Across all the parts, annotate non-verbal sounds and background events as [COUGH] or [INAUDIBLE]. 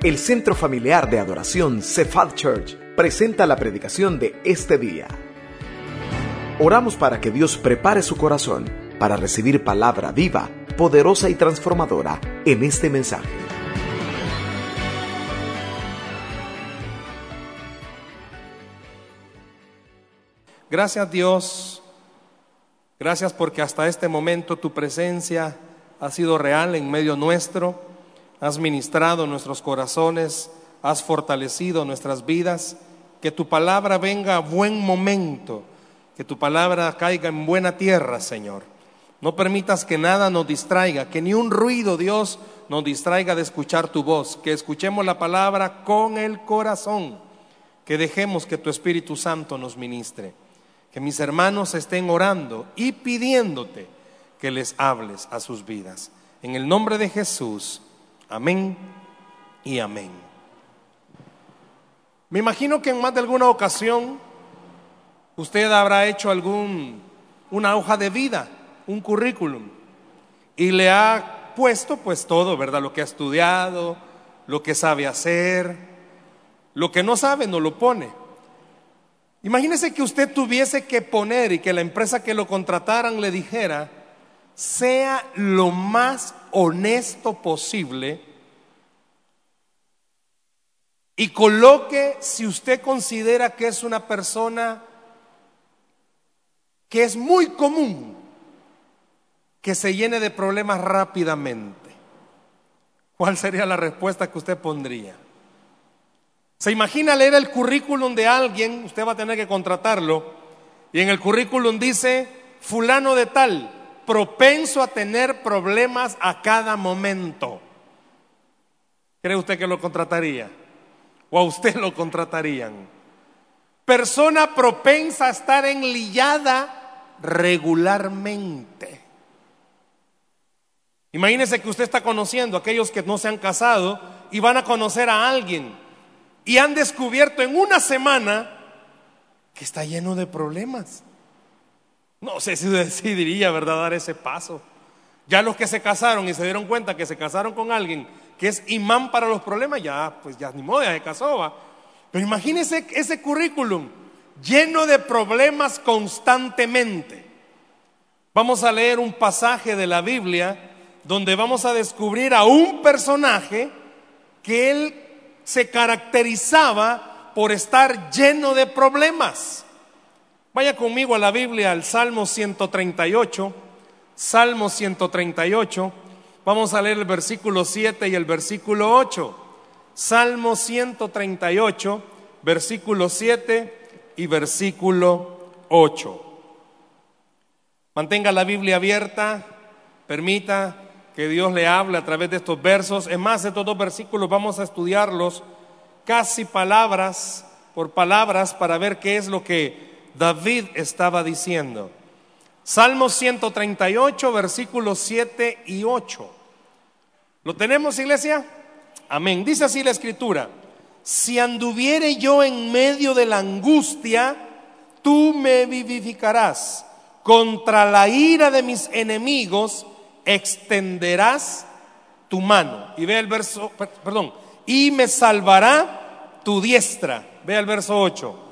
El Centro Familiar de Adoración Cephal Church presenta la predicación de este día. Oramos para que Dios prepare su corazón para recibir palabra viva, poderosa y transformadora en este mensaje. Gracias Dios, gracias porque hasta este momento tu presencia ha sido real en medio nuestro has ministrado nuestros corazones, has fortalecido nuestras vidas. Que tu palabra venga a buen momento, que tu palabra caiga en buena tierra, Señor. No permitas que nada nos distraiga, que ni un ruido, Dios, nos distraiga de escuchar tu voz, que escuchemos la palabra con el corazón, que dejemos que tu Espíritu Santo nos ministre, que mis hermanos estén orando y pidiéndote que les hables a sus vidas. En el nombre de Jesús. Amén y amén. Me imagino que en más de alguna ocasión usted habrá hecho algún una hoja de vida, un currículum y le ha puesto pues todo, ¿verdad? Lo que ha estudiado, lo que sabe hacer, lo que no sabe no lo pone. Imagínese que usted tuviese que poner y que la empresa que lo contrataran le dijera, sea lo más honesto posible y coloque si usted considera que es una persona que es muy común que se llene de problemas rápidamente. ¿Cuál sería la respuesta que usted pondría? ¿Se imagina leer el currículum de alguien? Usted va a tener que contratarlo. Y en el currículum dice, fulano de tal, propenso a tener problemas a cada momento. ¿Cree usted que lo contrataría? ¿O a usted lo contratarían? Persona propensa a estar enlillada regularmente. Imagínese que usted está conociendo a aquellos que no se han casado y van a conocer a alguien y han descubierto en una semana que está lleno de problemas. No sé si decidiría, ¿verdad?, dar ese paso. Ya los que se casaron y se dieron cuenta que se casaron con alguien que es imán para los problemas, ya, pues ya ni modo, ya se casó, ¿va? Pero imagínese ese currículum lleno de problemas constantemente. Vamos a leer un pasaje de la Biblia donde vamos a descubrir a un personaje que él se caracterizaba por estar lleno de problemas. Vaya conmigo a la Biblia, al Salmo 138, Salmo 138, vamos a leer el versículo 7 y el versículo 8. Salmo 138, versículo 7 y versículo 8. Mantenga la Biblia abierta, permita que Dios le hable a través de estos versos. Es más, estos dos versículos vamos a estudiarlos casi palabras por palabras para ver qué es lo que David estaba diciendo. Salmo 138, versículos 7 y 8. ¿Lo tenemos, iglesia? Amén. Dice así la escritura. Si anduviere yo en medio de la angustia, tú me vivificarás. Contra la ira de mis enemigos extenderás tu mano. Y ve el verso, perdón, y me salvará tu diestra. Ve el verso 8.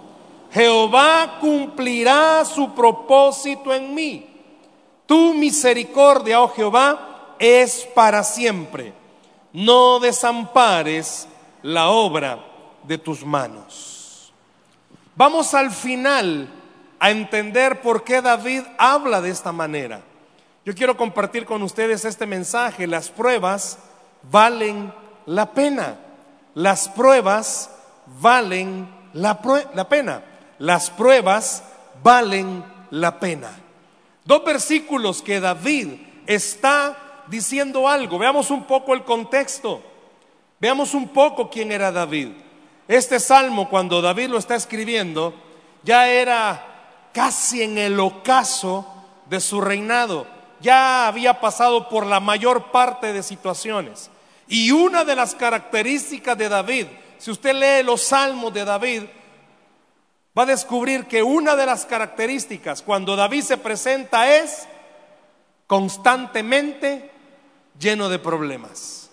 Jehová cumplirá su propósito en mí. Tu misericordia, oh Jehová, es para siempre. No desampares la obra de tus manos. Vamos al final a entender por qué David habla de esta manera. Yo quiero compartir con ustedes este mensaje. Las pruebas valen la pena. Las pruebas valen la, pena las pruebas valen la pena. Dos versículos que David está diciendo algo. Veamos un poco el contexto. Veamos un poco quién era David. Este salmo, cuando David lo está escribiendo, ya era casi en el ocaso de su reinado. Ya había pasado por la mayor parte de situaciones. Y una de las características de David, si usted lee los salmos de David, va a descubrir que una de las características cuando David se presenta es constantemente lleno de problemas.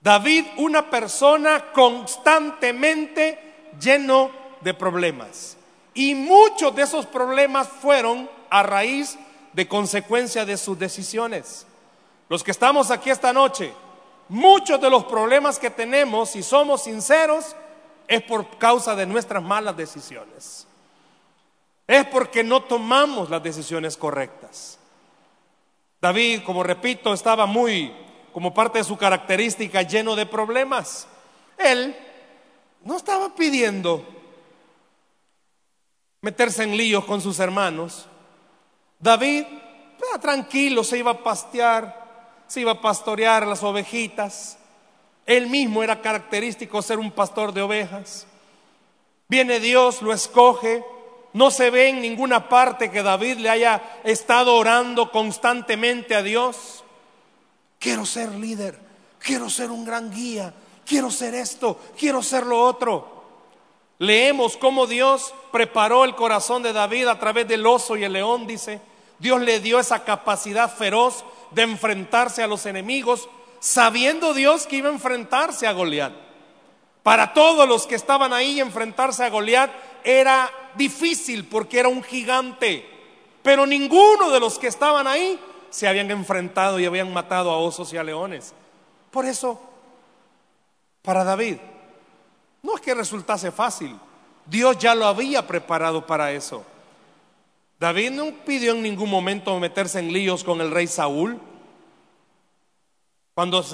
David, una persona constantemente lleno de problemas. Y muchos de esos problemas fueron a raíz de consecuencia de sus decisiones. Los que estamos aquí esta noche, muchos de los problemas que tenemos, si somos sinceros, es por causa de nuestras malas decisiones. Es porque no tomamos las decisiones correctas. David, como repito, estaba muy, como parte de su característica, lleno de problemas. Él no estaba pidiendo meterse en líos con sus hermanos. David, tranquilo, se iba a pastear, se iba a pastorear las ovejitas. Él mismo era característico ser un pastor de ovejas. Viene Dios, lo escoge. No se ve en ninguna parte que David le haya estado orando constantemente a Dios. Quiero ser líder, quiero ser un gran guía, quiero ser esto, quiero ser lo otro. Leemos cómo Dios preparó el corazón de David a través del oso y el león, dice. Dios le dio esa capacidad feroz de enfrentarse a los enemigos, sabiendo Dios que iba a enfrentarse a Goliat. Para todos los que estaban ahí, enfrentarse a Goliat era difícil porque era un gigante. Pero ninguno de los que estaban ahí se habían enfrentado y habían matado a osos y a leones. Por eso, para David, no es que resultase fácil. Dios ya lo había preparado para eso. David no pidió en ningún momento meterse en líos con el rey Saúl. Cuando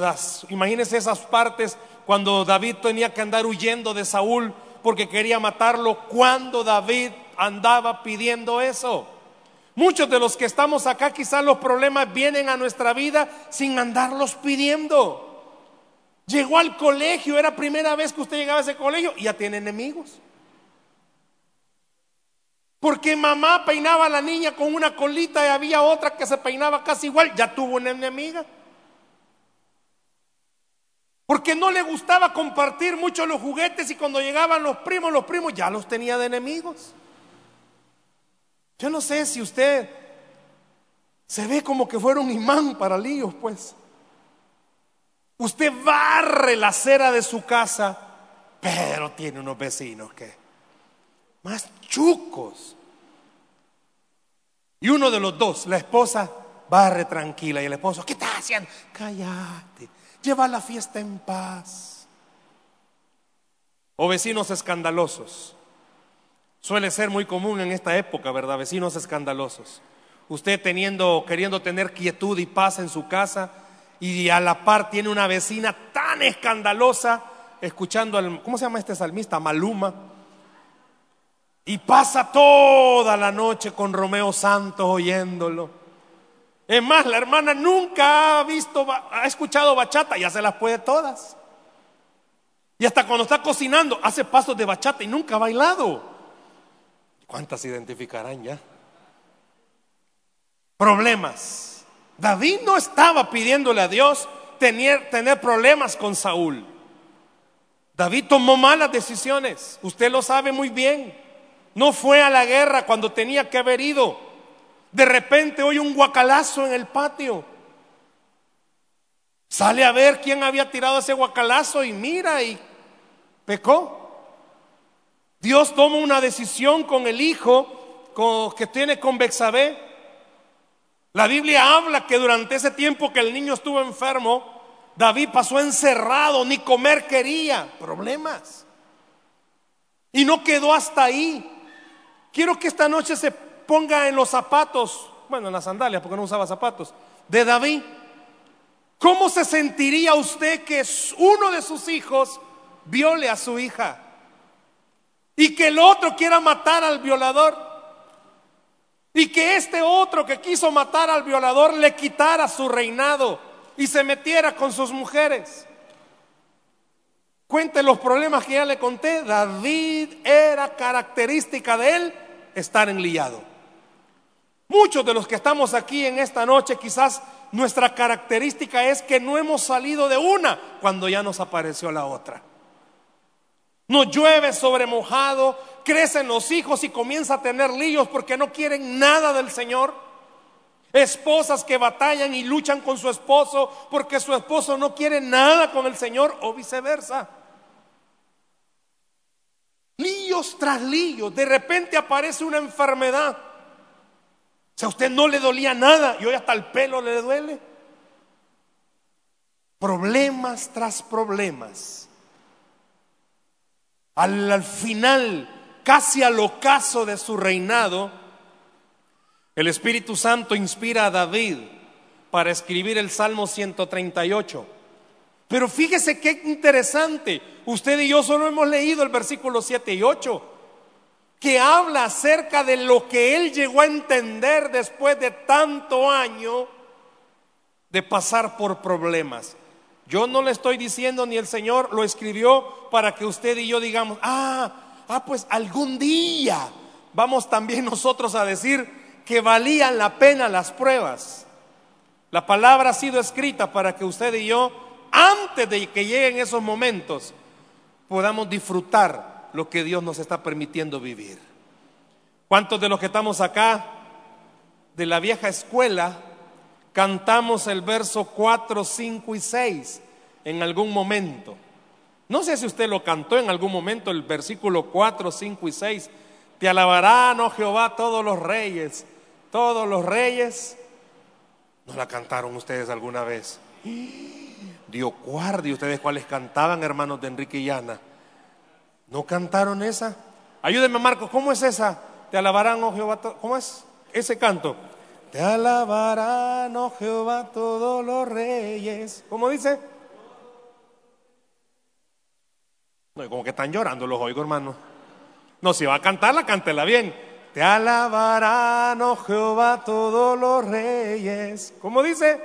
imagínense esas partes, cuando David tenía que andar huyendo de Saúl porque quería matarlo, cuando David andaba pidiendo eso. Muchos de los que estamos acá, quizás los problemas vienen a nuestra vida sin andarlos pidiendo. Llegó al colegio, era primera vez que usted llegaba a ese colegio y ya tiene enemigos. Porque mamá peinaba a la niña con una colita y había otra que se peinaba casi igual, ya tuvo una enemiga. Porque no le gustaba compartir mucho los juguetes y cuando llegaban los primos, los primos ya los tenía de enemigos. Yo no sé si usted se ve como que fuera un imán para líos, pues. Usted barre la acera de su casa, pero tiene unos vecinos que más chucos. Y uno de los dos, la esposa, barre tranquila y el esposo, ¿qué estás haciendo? Cállate, lleva la fiesta en paz. O vecinos escandalosos. Suele ser muy común en esta época, ¿verdad? Vecinos escandalosos. Usted teniendo, queriendo tener quietud y paz en su casa y a la par tiene una vecina tan escandalosa, escuchando al, ¿cómo se llama este salmista? Maluma y pasa toda la noche con Romeo Santos oyéndolo. Es más, la hermana nunca ha visto, ha escuchado bachata, ya se las puede todas. Y hasta cuando está cocinando, hace pasos de bachata y nunca ha bailado. ¿Cuántas identificarán ya? Problemas. David no estaba pidiéndole a Dios tener, tener problemas con Saúl. David tomó malas decisiones. Usted lo sabe muy bien. No fue a la guerra cuando tenía que haber ido. De repente oye un guacalazo en el patio. Sale a ver quién había tirado ese guacalazo y mira y pecó. Dios toma una decisión con el hijo que tiene con Bexabé. La Biblia habla que durante ese tiempo que el niño estuvo enfermo, David pasó encerrado, ni comer quería, problemas. Y no quedó hasta ahí. Quiero que esta noche se ponga en los zapatos, bueno, en las sandalias, porque no usaba zapatos, de David. ¿Cómo se sentiría usted que uno de sus hijos viole a su hija? Y que el otro quiera matar al violador. Y que este otro que quiso matar al violador le quitara su reinado y se metiera con sus mujeres. Cuente los problemas que ya le conté. David era característica de él estar enliado. Muchos de los que estamos aquí en esta noche, quizás nuestra característica es que no hemos salido de una cuando ya nos apareció la otra. Nos llueve sobre mojado, crecen los hijos y comienza a tener líos porque no quieren nada del Señor. Esposas que batallan y luchan con su esposo porque su esposo no quiere nada con el Señor o viceversa. Líos tras líos. De repente aparece una enfermedad. Sea, a usted no le dolía nada y hoy hasta el pelo le duele. Problemas tras problemas. Al, al final, casi al ocaso de su reinado, el Espíritu Santo inspira a David para escribir el Salmo 138. Pero fíjese qué interesante. Usted y yo solo hemos leído el versículo 7 y 8, que habla acerca de lo que él llegó a entender después de tanto año de pasar por problemas. Yo no le estoy diciendo ni el Señor lo escribió para que usted y yo digamos, ah, ah, pues algún día vamos también [LAUGHS] nosotros a decir, que valían la pena las pruebas. La palabra ha sido escrita para que usted y yo, antes de que lleguen esos momentos, podamos disfrutar lo que Dios nos está permitiendo vivir. ¿Cuántos de los que estamos acá de la vieja escuela cantamos el verso 4, 5 y 6 en algún momento? No sé si usted lo cantó en algún momento, el versículo 4, 5 y 6. Te alabarán, oh Jehová, todos los reyes todos los reyes. ¿No la cantaron ustedes alguna vez? [GASPS] Dios guarde, ¿ustedes cuáles cantaban, hermanos de Enrique y Ana? ¿No cantaron esa? Ayúdenme, Marcos, ¿cómo es esa? Te alabarán, oh Jehová, ¿cómo es ese canto? Te alabarán, oh Jehová, todos los reyes. ¿Cómo dice? No, como que están llorando los oigo, hermano. No, si va a cantarla, cántela bien. Te alabarán, oh Jehová, todos los reyes. ¿Cómo dice?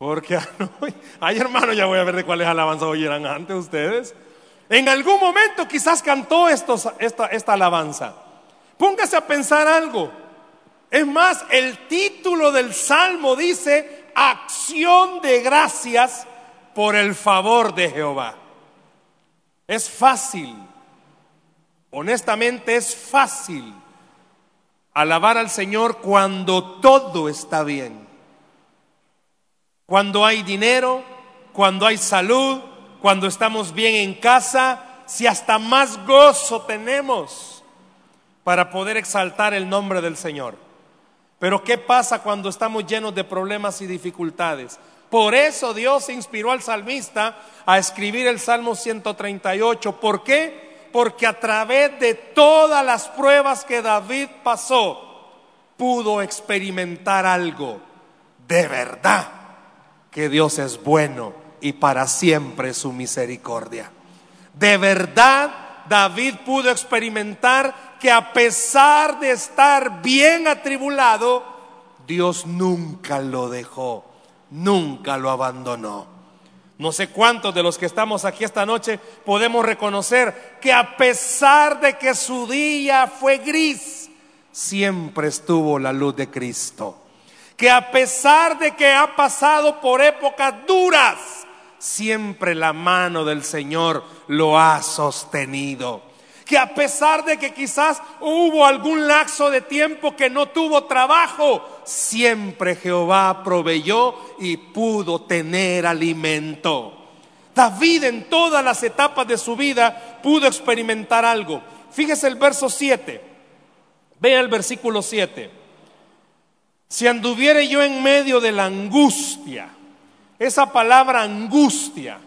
Porque, [LAUGHS] ay hermano, ya voy a ver de cuáles alabanzas oyeran antes ustedes. En algún momento quizás cantó esta, esta alabanza. Póngase a pensar algo. Es más, el título del salmo dice, acción de gracias por el favor de Jehová. Es fácil Honestamente es fácil alabar al Señor cuando todo está bien. Cuando hay dinero, cuando hay salud, cuando estamos bien en casa, si hasta más gozo tenemos para poder exaltar el nombre del Señor. Pero ¿qué pasa cuando estamos llenos de problemas y dificultades? Por eso Dios inspiró al salmista a escribir el Salmo 138. ¿Por qué? porque a través de todas las pruebas que David pasó, pudo experimentar algo de verdad, que Dios es bueno y para siempre su misericordia. De verdad, David pudo experimentar que a pesar de estar bien atribulado, Dios nunca lo dejó, nunca lo abandonó. No sé cuántos de los que estamos aquí esta noche podemos reconocer que a pesar de que su día fue gris, siempre estuvo la luz de Cristo. Que a pesar de que ha pasado por épocas duras, siempre la mano del Señor lo ha sostenido que a pesar de que quizás hubo algún lapso de tiempo que no tuvo trabajo, siempre Jehová proveyó y pudo tener alimento. David en todas las etapas de su vida pudo experimentar algo. Fíjese el verso 7. Vea el versículo 7. Si anduviere yo en medio de la angustia, esa palabra angustia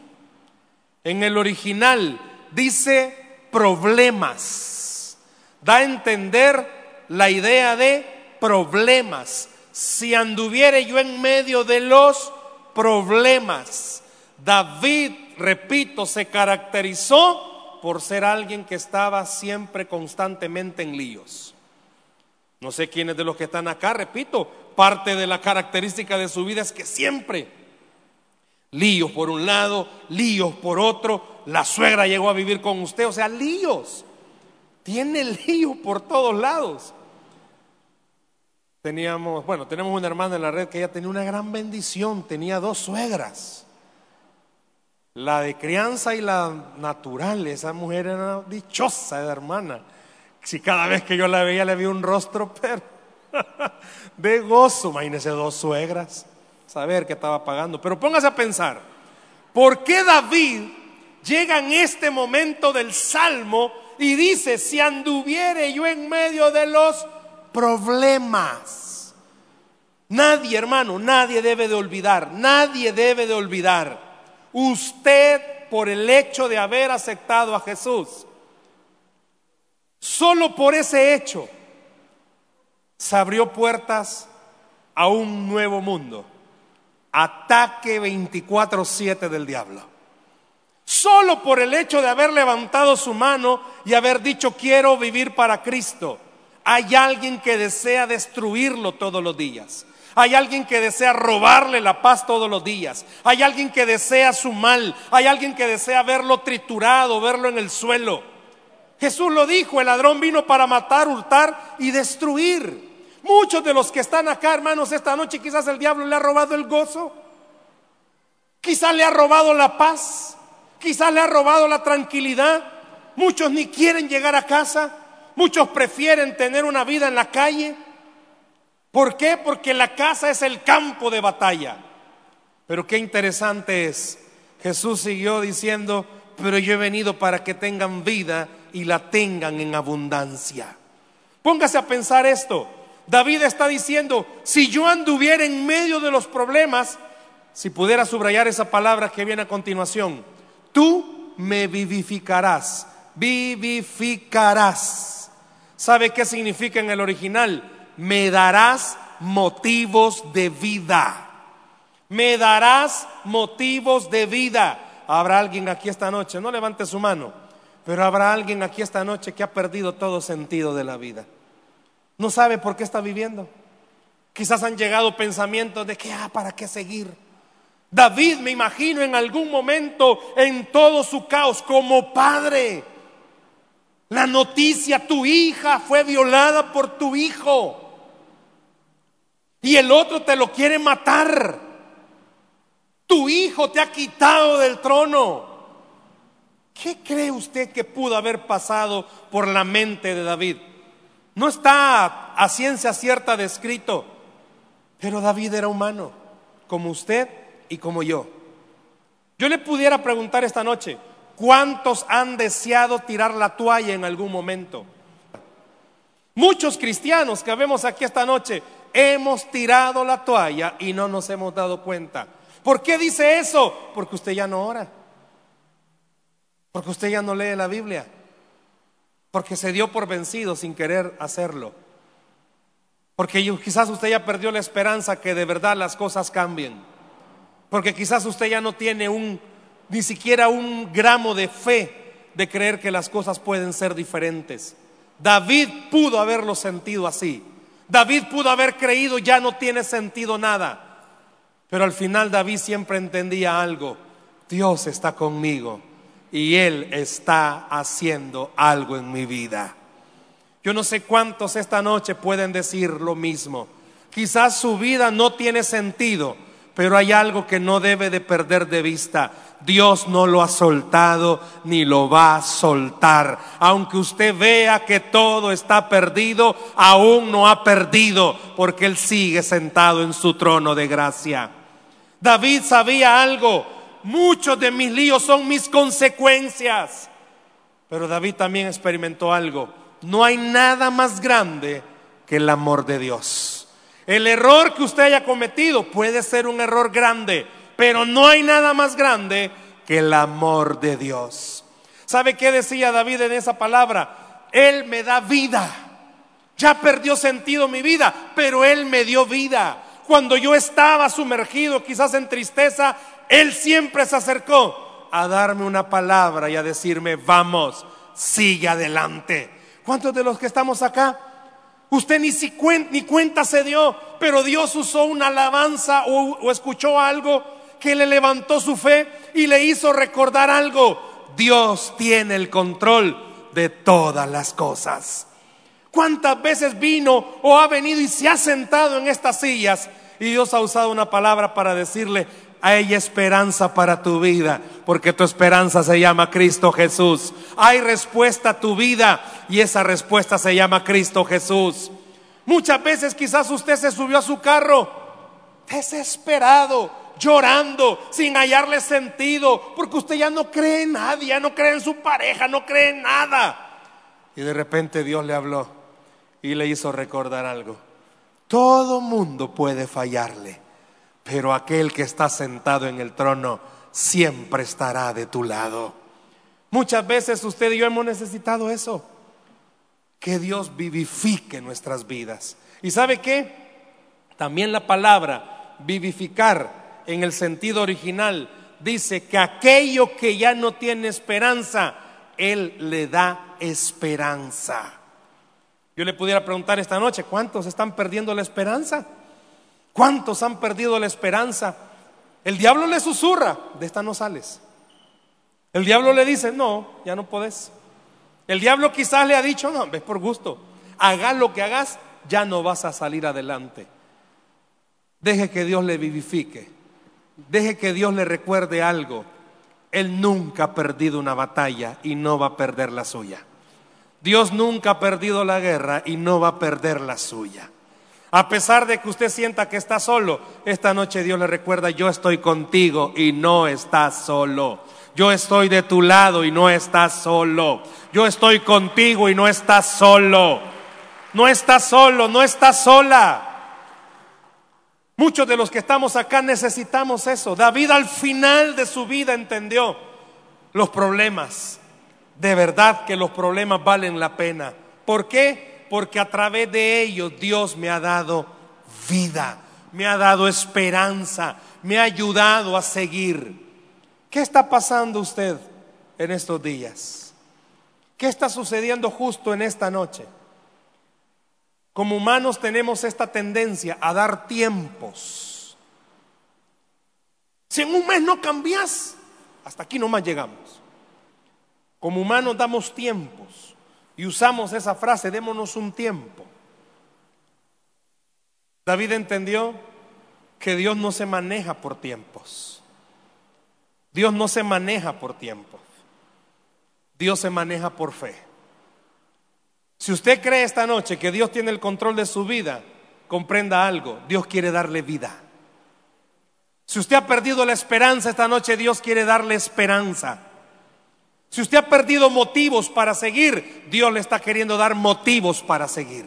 en el original dice problemas. Da a entender la idea de problemas. Si anduviere yo en medio de los problemas. David, repito, se caracterizó por ser alguien que estaba siempre constantemente en líos. No sé quiénes de los que están acá, repito, parte de la característica de su vida es que siempre líos por un lado, líos por otro, la suegra llegó a vivir con usted, o sea, líos. Tiene líos por todos lados. Teníamos, bueno, tenemos una hermana en la red que ella tenía una gran bendición, tenía dos suegras. La de crianza y la natural, esa mujer era dichosa, esa hermana, Si cada vez que yo la veía le vi un rostro, pero [LAUGHS] de gozo, imagínese dos suegras, saber que estaba pagando. Pero póngase a pensar, ¿por qué David llega en este momento del salmo y dice, si anduviere yo en medio de los problemas? Nadie, hermano, nadie debe de olvidar, nadie debe de olvidar. Usted, por el hecho de haber aceptado a Jesús, Solo por ese hecho se abrió puertas a un nuevo mundo. Ataque 24/7 del diablo. Solo por el hecho de haber levantado su mano y haber dicho quiero vivir para Cristo. Hay alguien que desea destruirlo todos los días. Hay alguien que desea robarle la paz todos los días. Hay alguien que desea su mal. Hay alguien que desea verlo triturado, verlo en el suelo. Jesús lo dijo, el ladrón vino para matar, hurtar y destruir. Muchos de los que están acá, hermanos, esta noche quizás el diablo le ha robado el gozo, quizás le ha robado la paz, quizás le ha robado la tranquilidad. Muchos ni quieren llegar a casa, muchos prefieren tener una vida en la calle. ¿Por qué? Porque la casa es el campo de batalla. Pero qué interesante es, Jesús siguió diciendo, pero yo he venido para que tengan vida y la tengan en abundancia. Póngase a pensar esto. David está diciendo, si yo anduviera en medio de los problemas, si pudiera subrayar esa palabra que viene a continuación, tú me vivificarás, vivificarás. ¿Sabe qué significa en el original? Me darás motivos de vida. Me darás motivos de vida. Habrá alguien aquí esta noche, no levante su mano pero habrá alguien aquí esta noche que ha perdido todo sentido de la vida. No sabe por qué está viviendo. Quizás han llegado pensamientos de que, ah, ¿para qué seguir? David, me imagino, en algún momento, en todo su caos, como padre, la noticia, tu hija fue violada por tu hijo. Y el otro te lo quiere matar. Tu hijo te ha quitado del trono. ¿Qué cree usted que pudo haber pasado por la mente de David? No está a ciencia cierta descrito, pero David era humano, como usted y como yo. Yo le pudiera preguntar esta noche, ¿cuántos han deseado tirar la toalla en algún momento? Muchos cristianos que vemos aquí esta noche hemos tirado la toalla y no nos hemos dado cuenta. ¿Por qué dice eso? Porque usted ya no ora. Porque usted ya no lee la Biblia. Porque se dio por vencido sin querer hacerlo. Porque quizás usted ya perdió la esperanza que de verdad las cosas cambien. Porque quizás usted ya no tiene un, ni siquiera un gramo de fe de creer que las cosas pueden ser diferentes. David pudo haberlo sentido así. David pudo haber creído ya no tiene sentido nada. Pero al final David siempre entendía algo. Dios está conmigo y Él está haciendo algo en mi vida. Yo no sé cuántos esta noche pueden decir lo mismo. Quizás su vida no tiene sentido, pero hay algo que no debe de perder de vista. Dios no lo ha soltado ni lo va a soltar. Aunque usted vea que todo está perdido, aún no ha perdido porque Él sigue sentado en su trono de gracia. David sabía algo muchos de mis líos son mis consecuencias. Pero David también experimentó algo. No hay nada más grande que el amor de Dios. El error que usted haya cometido puede ser un error grande, pero no hay nada más grande que el amor de Dios. ¿Sabe qué decía David en esa palabra? Él me da vida. Ya perdió sentido mi vida, pero Él me dio vida. Cuando yo estaba sumergido quizás en tristeza, él siempre se acercó a darme una palabra y a decirme, vamos, sigue adelante. ¿Cuántos de los que estamos acá? Usted ni, ni cuenta se dio, pero Dios usó una alabanza o, o escuchó algo que le levantó su fe y le hizo recordar algo. Dios tiene el control de todas las cosas. ¿Cuántas veces vino o ha venido y se ha sentado en estas sillas y Dios ha usado una palabra para decirle, hay esperanza para tu vida, porque tu esperanza se llama Cristo Jesús. Hay respuesta a tu vida y esa respuesta se llama Cristo Jesús. Muchas veces quizás usted se subió a su carro desesperado, llorando, sin hallarle sentido, porque usted ya no cree en nadie, ya no cree en su pareja, no cree en nada. Y de repente Dios le habló y le hizo recordar algo. Todo mundo puede fallarle, pero aquel que está sentado en el trono siempre estará de tu lado. Muchas veces usted y yo hemos necesitado eso, que Dios vivifique nuestras vidas. ¿Y sabe qué? También la palabra vivificar en el sentido original dice que aquello que ya no tiene esperanza, Él le da esperanza. Yo le pudiera preguntar esta noche, ¿cuántos están perdiendo la esperanza? ¿Cuántos han perdido la esperanza? El diablo le susurra, de esta no sales. El diablo le dice, no, ya no podés. El diablo quizás le ha dicho, no, ves por gusto, hagas lo que hagas, ya no vas a salir adelante. Deje que Dios le vivifique, deje que Dios le recuerde algo. Él nunca ha perdido una batalla y no va a perder la suya. Dios nunca ha perdido la guerra y no va a perder la suya. A pesar de que usted sienta que está solo, esta noche Dios le recuerda, yo estoy contigo y no estás solo. Yo estoy de tu lado y no estás solo. Yo estoy contigo y no estás solo. No estás solo, no estás sola. Muchos de los que estamos acá necesitamos eso. David al final de su vida entendió los problemas, de verdad que los problemas valen la pena. ¿Por qué? Porque a través de ellos Dios me ha dado vida, me ha dado esperanza, me ha ayudado a seguir. ¿Qué está pasando usted en estos días? ¿Qué está sucediendo justo en esta noche? Como humanos tenemos esta tendencia a dar tiempos. Si en un mes no cambias, hasta aquí nomás llegamos. Como humanos damos tiempos y usamos esa frase, démonos un tiempo. David entendió que Dios no se maneja por tiempos. Dios no se maneja por tiempos. Dios se maneja por fe. Si usted cree esta noche que Dios tiene el control de su vida, comprenda algo, Dios quiere darle vida. Si usted ha perdido la esperanza esta noche, Dios quiere darle esperanza. Si usted ha perdido motivos para seguir, Dios le está queriendo dar motivos para seguir.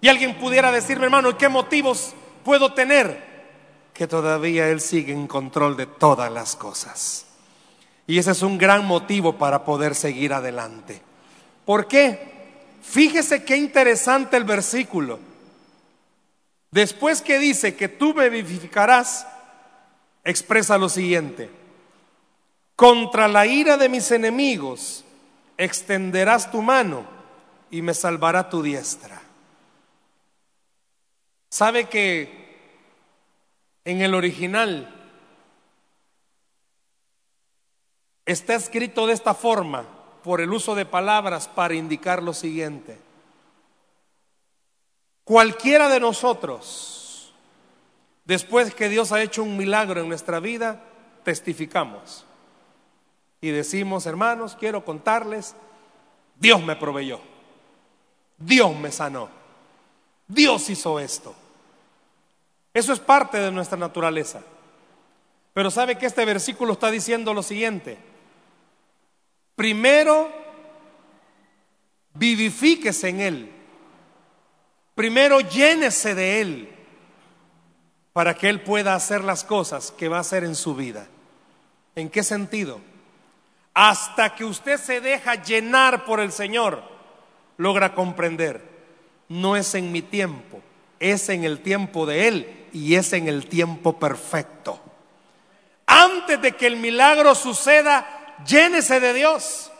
Y alguien pudiera decirme, hermano, ¿qué motivos puedo tener? Que todavía Él sigue en control de todas las cosas. Y ese es un gran motivo para poder seguir adelante. ¿Por qué? Fíjese qué interesante el versículo. Después que dice que tú me vivificarás, expresa lo siguiente. Contra la ira de mis enemigos extenderás tu mano y me salvará tu diestra. ¿Sabe que en el original está escrito de esta forma por el uso de palabras para indicar lo siguiente? Cualquiera de nosotros, después que Dios ha hecho un milagro en nuestra vida, testificamos y decimos, hermanos, quiero contarles, Dios me proveyó, Dios me sanó, Dios hizo esto. Eso es parte de nuestra naturaleza. Pero sabe que este versículo está diciendo lo siguiente. Primero, vivifíquese en Él. Primero, llénese de Él para que Él pueda hacer las cosas que va a hacer en su vida. ¿En qué sentido? Hasta que usted se deja llenar por el Señor, logra comprender, no es en mi tiempo, es en el tiempo de Él y es en el tiempo perfecto. Antes de que el milagro suceda, llénese de Dios,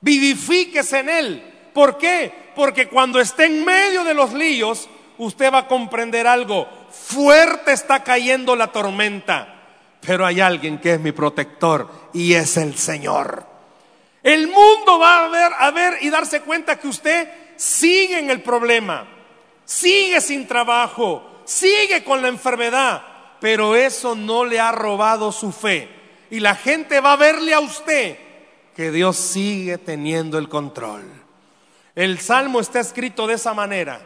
vivifíquese en Él. ¿Por qué? Porque cuando esté en medio de los líos, usted va a comprender algo. Fuerte está cayendo la tormenta pero hay alguien que es mi protector y es el Señor. El mundo va a ver, a ver y darse cuenta que usted sigue en el problema, sigue sin trabajo, sigue con la enfermedad, pero eso no le ha robado su fe. Y la gente va a verle a usted que Dios sigue teniendo el control. El salmo está escrito de esa manera.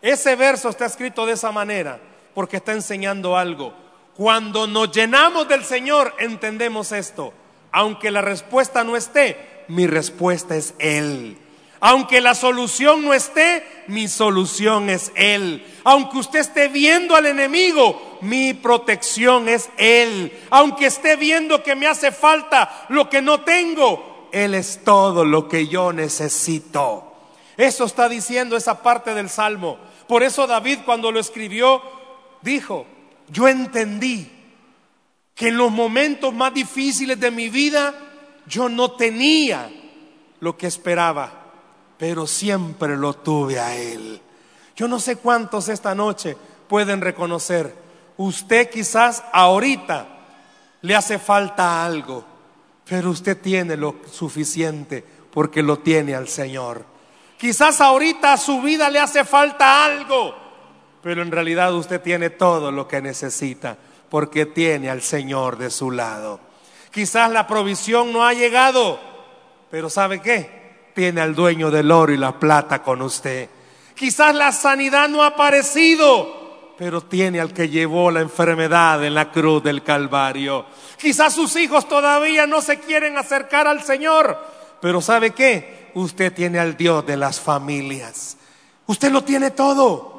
Ese verso está escrito de esa manera porque está enseñando algo. Cuando nos llenamos del Señor entendemos esto. Aunque la respuesta no esté, mi respuesta es Él. Aunque la solución no esté, mi solución es Él. Aunque usted esté viendo al enemigo, mi protección es Él. Aunque esté viendo que me hace falta lo que no tengo, Él es todo lo que yo necesito. Eso está diciendo esa parte del Salmo. Por eso David cuando lo escribió dijo, yo entendí que en los momentos más difíciles de mi vida yo no tenía lo que esperaba, pero siempre lo tuve a Él. Yo no sé cuántos esta noche pueden reconocer, usted quizás ahorita le hace falta algo, pero usted tiene lo suficiente porque lo tiene al Señor. Quizás ahorita a su vida le hace falta algo, pero en realidad usted tiene todo lo que necesita porque tiene al Señor de su lado. Quizás la provisión no ha llegado, pero ¿sabe qué? Tiene al dueño del oro y la plata con usted. Quizás la sanidad no ha aparecido, pero tiene al que llevó la enfermedad en la cruz del Calvario. Quizás sus hijos todavía no se quieren acercar al Señor, pero ¿sabe qué? Usted tiene al Dios de las familias. Usted lo tiene todo.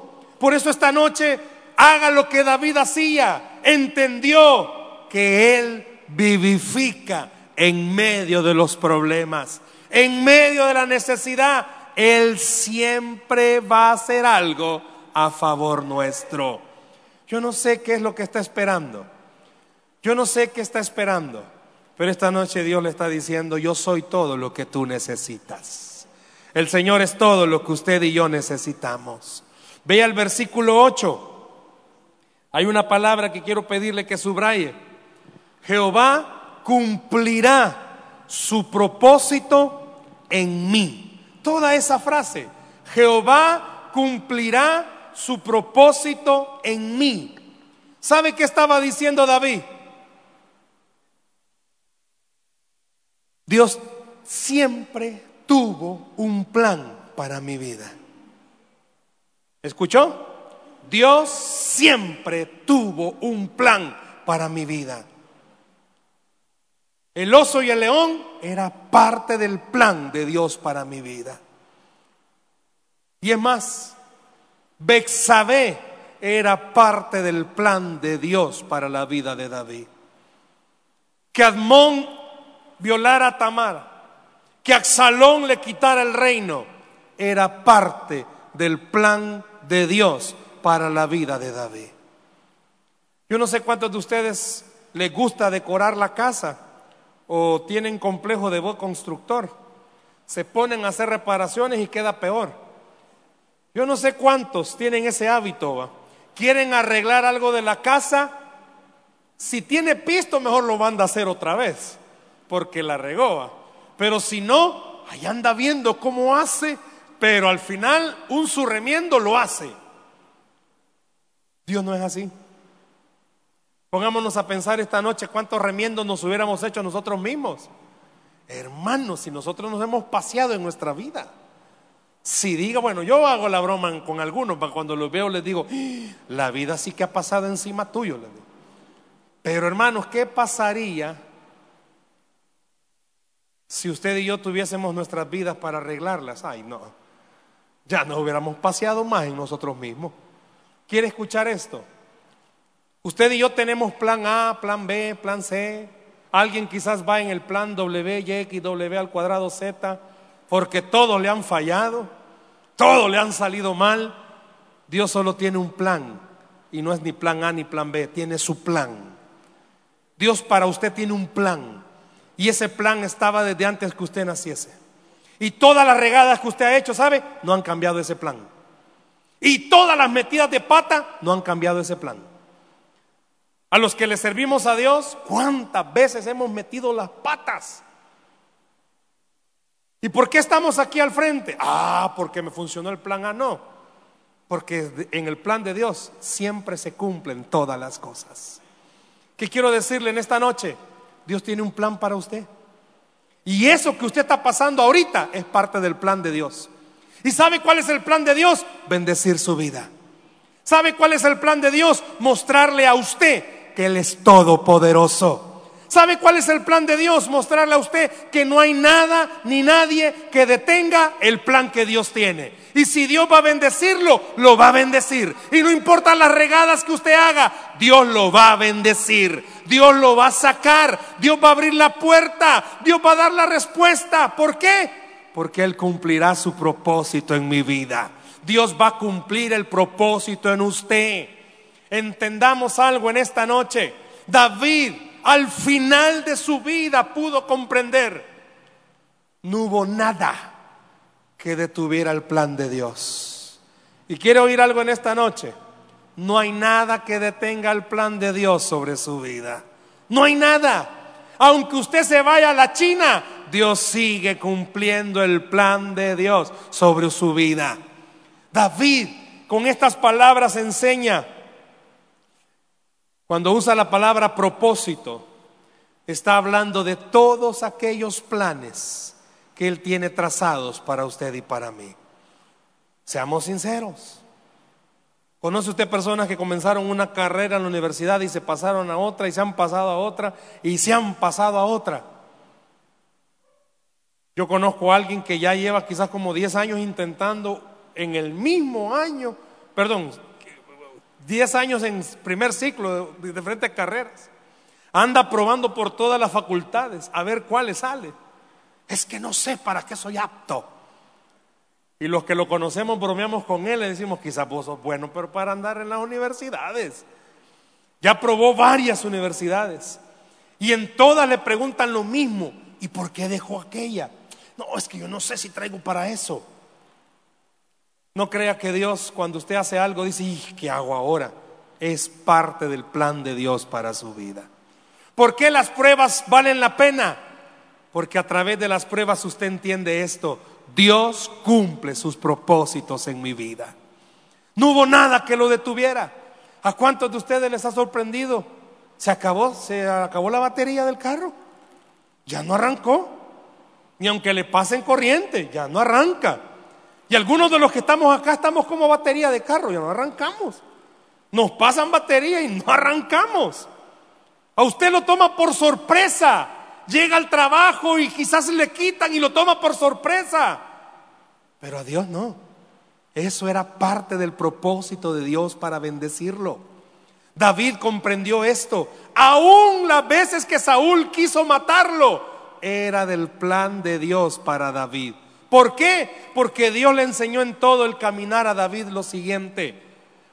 Por eso esta noche haga lo que David hacía. Entendió que Él vivifica en medio de los problemas, en medio de la necesidad. Él siempre va a hacer algo a favor nuestro. Yo no sé qué es lo que está esperando. Yo no sé qué está esperando. Pero esta noche Dios le está diciendo, yo soy todo lo que tú necesitas. El Señor es todo lo que usted y yo necesitamos. Vea el versículo 8. Hay una palabra que quiero pedirle que subraye. Jehová cumplirá su propósito en mí. Toda esa frase. Jehová cumplirá su propósito en mí. ¿Sabe qué estaba diciendo David? Dios siempre tuvo un plan para mi vida. ¿Escuchó? Dios siempre tuvo un plan para mi vida. El oso y el león era parte del plan de Dios para mi vida. Y es más, Bexabé era parte del plan de Dios para la vida de David. Que Admón violara a Tamar, que Absalón le quitara el reino, era parte del plan de Dios para la vida de David. Yo no sé cuántos de ustedes les gusta decorar la casa o tienen complejo de voz constructor. Se ponen a hacer reparaciones y queda peor. Yo no sé cuántos tienen ese hábito. Quieren arreglar algo de la casa. Si tiene pisto, mejor lo manda a hacer otra vez, porque la regó. Pero si no, ahí anda viendo cómo hace pero al final un surremiendo lo hace. Dios no es así. Pongámonos a pensar esta noche cuántos remiendos nos hubiéramos hecho nosotros mismos. Hermanos, si nosotros nos hemos paseado en nuestra vida. Si diga, bueno, yo hago la broma con algunos, cuando los veo les digo, ¡Ah! la vida sí que ha pasado encima tuyo. Pero hermanos, ¿qué pasaría si usted y yo tuviésemos nuestras vidas para arreglarlas? Ay, no ya nos hubiéramos paseado más en nosotros mismos. ¿Quiere escuchar esto? Usted y yo tenemos plan A, plan B, plan C. Alguien quizás va en el plan W, Y, X, W al cuadrado Z, porque todos le han fallado, todos le han salido mal. Dios solo tiene un plan y no es ni plan A ni plan B, tiene su plan. Dios para usted tiene un plan y ese plan estaba desde antes que usted naciese. Y todas las regadas que usted ha hecho, ¿sabe? No han cambiado ese plan. Y todas las metidas de pata no han cambiado ese plan. A los que le servimos a Dios, ¿cuántas veces hemos metido las patas? ¿Y por qué estamos aquí al frente? Ah, porque me funcionó el plan A, no. Porque en el plan de Dios siempre se cumplen todas las cosas. ¿Qué quiero decirle en esta noche? Dios tiene un plan para usted. Y eso que usted está pasando ahorita es parte del plan de Dios. ¿Y sabe cuál es el plan de Dios? Bendecir su vida. ¿Sabe cuál es el plan de Dios? Mostrarle a usted que Él es todopoderoso. ¿Sabe cuál es el plan de Dios? Mostrarle a usted que no hay nada ni nadie que detenga el plan que Dios tiene. Y si Dios va a bendecirlo, lo va a bendecir. Y no importa las regadas que usted haga, Dios lo va a bendecir. Dios lo va a sacar. Dios va a abrir la puerta. Dios va a dar la respuesta. ¿Por qué? Porque Él cumplirá su propósito en mi vida. Dios va a cumplir el propósito en usted. Entendamos algo en esta noche. David al final de su vida pudo comprender, no hubo nada que detuviera el plan de Dios. Y quiero oír algo en esta noche. No hay nada que detenga el plan de Dios sobre su vida. No hay nada. Aunque usted se vaya a la China, Dios sigue cumpliendo el plan de Dios sobre su vida. David con estas palabras enseña cuando usa la palabra propósito, está hablando de todos aquellos planes que Él tiene trazados para usted y para mí. Seamos sinceros. ¿Conoce usted personas que comenzaron una carrera en la universidad y se pasaron a otra y se han pasado a otra y se han pasado a otra? Yo conozco a alguien que ya lleva quizás como 10 años intentando en el mismo año, perdón, 10 años en primer ciclo de diferentes carreras. Anda probando por todas las facultades a ver cuáles sale. Es que no sé para qué soy apto. Y los que lo conocemos bromeamos con él, le decimos, quizás vos sos bueno, pero para andar en las universidades. Ya probó varias universidades. Y en todas le preguntan lo mismo. ¿Y por qué dejó aquella? No, es que yo no sé si traigo para eso. No crea que Dios cuando usted hace algo dice, ¿qué hago ahora? Es parte del plan de Dios para su vida. ¿Por qué las pruebas valen la pena? Porque a través de las pruebas usted entiende esto. Dios cumple sus propósitos en mi vida. No hubo nada que lo detuviera. ¿A cuántos de ustedes les ha sorprendido? Se acabó, se acabó la batería del carro. Ya no arrancó. Ni aunque le pasen corriente, ya no arranca. Y algunos de los que estamos acá estamos como batería de carro, ya no arrancamos. Nos pasan batería y no arrancamos. A usted lo toma por sorpresa. Llega al trabajo y quizás le quitan y lo toma por sorpresa. Pero a Dios no. Eso era parte del propósito de Dios para bendecirlo. David comprendió esto. Aún las veces que Saúl quiso matarlo, era del plan de Dios para David. ¿Por qué? Porque Dios le enseñó en todo el caminar a David lo siguiente.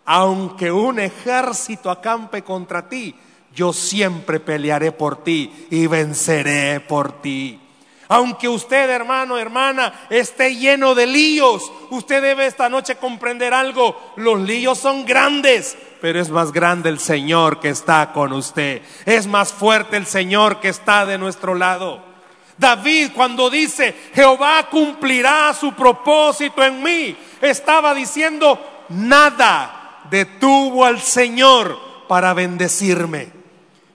Aunque un ejército acampe contra ti, yo siempre pelearé por ti y venceré por ti. Aunque usted, hermano, hermana, esté lleno de líos, usted debe esta noche comprender algo. Los líos son grandes, pero es más grande el Señor que está con usted. Es más fuerte el Señor que está de nuestro lado. David cuando dice, Jehová cumplirá su propósito en mí, estaba diciendo, nada detuvo al Señor para bendecirme.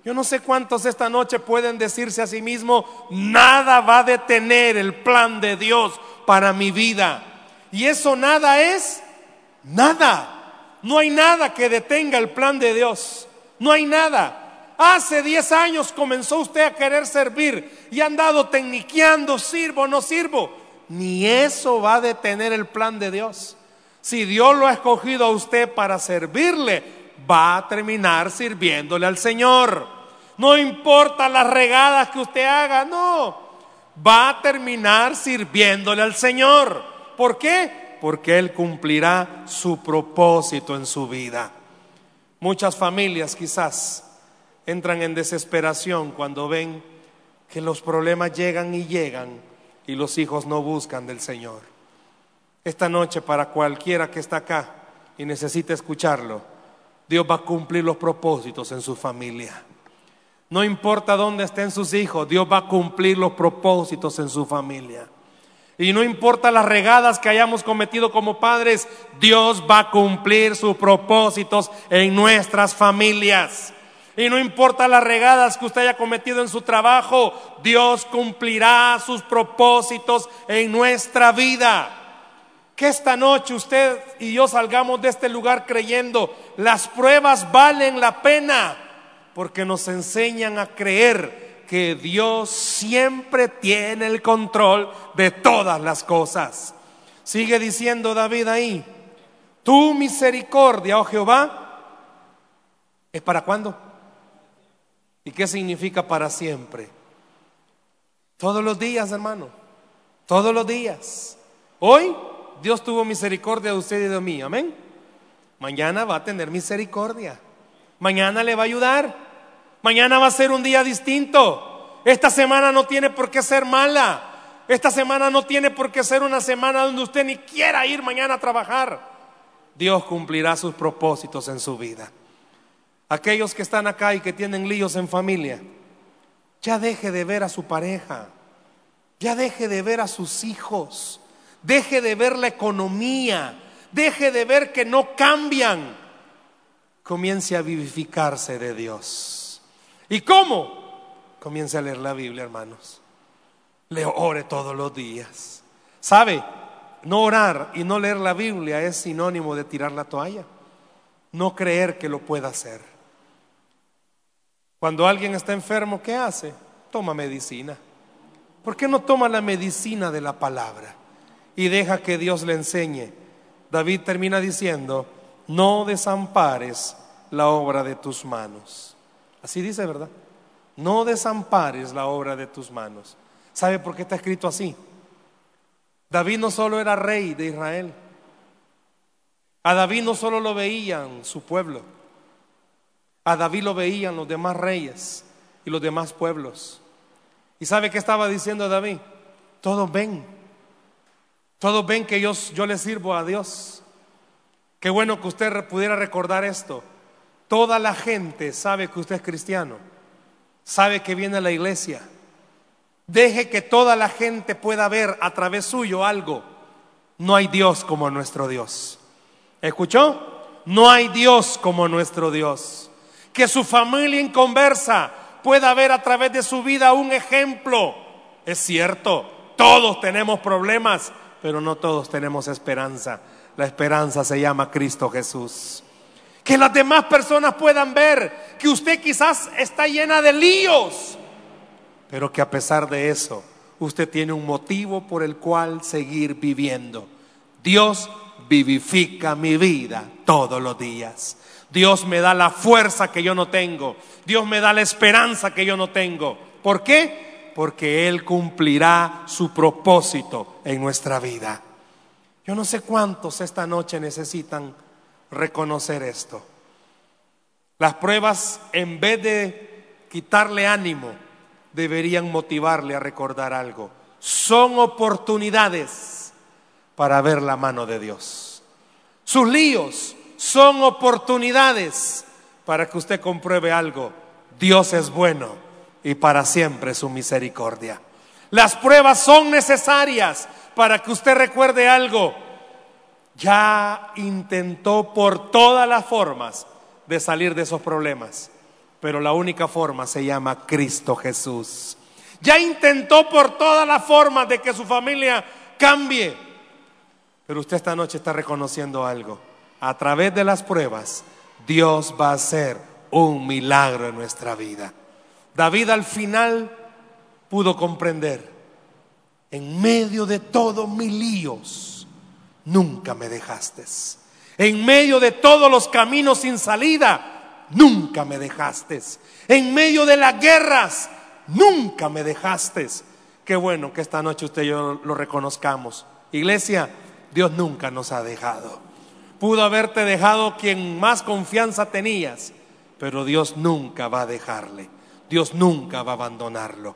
Yo no sé cuántos esta noche pueden decirse a sí mismo, nada va a detener el plan de Dios para mi vida. Y eso nada es nada. No hay nada que detenga el plan de Dios. No hay nada. Hace 10 años comenzó usted a querer servir y ha andado tecniqueando, sirvo no sirvo. Ni eso va a detener el plan de Dios. Si Dios lo ha escogido a usted para servirle, va a terminar sirviéndole al Señor. No importa las regadas que usted haga, no. Va a terminar sirviéndole al Señor. ¿Por qué? Porque Él cumplirá su propósito en su vida. Muchas familias quizás entran en desesperación cuando ven que los problemas llegan y llegan y los hijos no buscan del Señor. Esta noche para cualquiera que está acá y necesite escucharlo, Dios va a cumplir los propósitos en su familia. No importa dónde estén sus hijos, Dios va a cumplir los propósitos en su familia. Y no importa las regadas que hayamos cometido como padres, Dios va a cumplir sus propósitos en nuestras familias. Y no importa las regadas que usted haya cometido en su trabajo, Dios cumplirá sus propósitos en nuestra vida. Que esta noche usted y yo salgamos de este lugar creyendo, las pruebas valen la pena, porque nos enseñan a creer que Dios siempre tiene el control de todas las cosas. Sigue diciendo David ahí, tu misericordia, oh Jehová, ¿es para cuándo? ¿Y qué significa para siempre? Todos los días, hermano. Todos los días. Hoy Dios tuvo misericordia de usted y de mí. Amén. Mañana va a tener misericordia. Mañana le va a ayudar. Mañana va a ser un día distinto. Esta semana no tiene por qué ser mala. Esta semana no tiene por qué ser una semana donde usted ni quiera ir mañana a trabajar. Dios cumplirá sus propósitos en su vida. Aquellos que están acá y que tienen líos en familia, ya deje de ver a su pareja, ya deje de ver a sus hijos, deje de ver la economía, deje de ver que no cambian. Comience a vivificarse de Dios. ¿Y cómo? Comience a leer la Biblia, hermanos. Le ore todos los días. ¿Sabe? No orar y no leer la Biblia es sinónimo de tirar la toalla. No creer que lo pueda hacer. Cuando alguien está enfermo, ¿qué hace? Toma medicina. ¿Por qué no toma la medicina de la palabra y deja que Dios le enseñe? David termina diciendo, no desampares la obra de tus manos. Así dice, ¿verdad? No desampares la obra de tus manos. ¿Sabe por qué está escrito así? David no solo era rey de Israel. A David no solo lo veían su pueblo. A David lo veían los demás reyes y los demás pueblos. ¿Y sabe qué estaba diciendo David? Todos ven. Todos ven que yo, yo le sirvo a Dios. Qué bueno que usted pudiera recordar esto. Toda la gente sabe que usted es cristiano. Sabe que viene a la iglesia. Deje que toda la gente pueda ver a través suyo algo. No hay Dios como nuestro Dios. ¿Escuchó? No hay Dios como nuestro Dios que su familia inconversa pueda ver a través de su vida un ejemplo. Es cierto, todos tenemos problemas, pero no todos tenemos esperanza. La esperanza se llama Cristo Jesús. Que las demás personas puedan ver que usted quizás está llena de líos, pero que a pesar de eso, usted tiene un motivo por el cual seguir viviendo. Dios vivifica mi vida todos los días. Dios me da la fuerza que yo no tengo. Dios me da la esperanza que yo no tengo. ¿Por qué? Porque Él cumplirá su propósito en nuestra vida. Yo no sé cuántos esta noche necesitan reconocer esto. Las pruebas, en vez de quitarle ánimo, deberían motivarle a recordar algo. Son oportunidades para ver la mano de Dios. Sus líos son oportunidades para que usted compruebe algo. Dios es bueno y para siempre su misericordia. Las pruebas son necesarias para que usted recuerde algo. Ya intentó por todas las formas de salir de esos problemas, pero la única forma se llama Cristo Jesús. Ya intentó por todas las formas de que su familia cambie, pero usted esta noche está reconociendo algo a través de las pruebas, Dios va a hacer un milagro en nuestra vida. David al final pudo comprender, en medio de todos mis líos, nunca me dejaste. En medio de todos los caminos sin salida, nunca me dejaste. En medio de las guerras, nunca me dejaste. Qué bueno que esta noche usted y yo lo reconozcamos. Iglesia, Dios nunca nos ha dejado. Pudo haberte dejado quien más confianza tenías, pero Dios nunca va a dejarle. Dios nunca va a abandonarlo.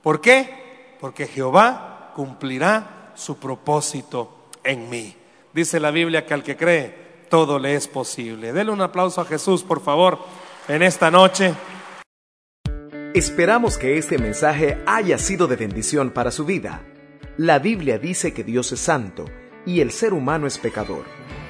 ¿Por qué? Porque Jehová cumplirá su propósito en mí. Dice la Biblia que al que cree, todo le es posible. Dele un aplauso a Jesús, por favor, en esta noche. Esperamos que este mensaje haya sido de bendición para su vida. La Biblia dice que Dios es santo y el ser humano es pecador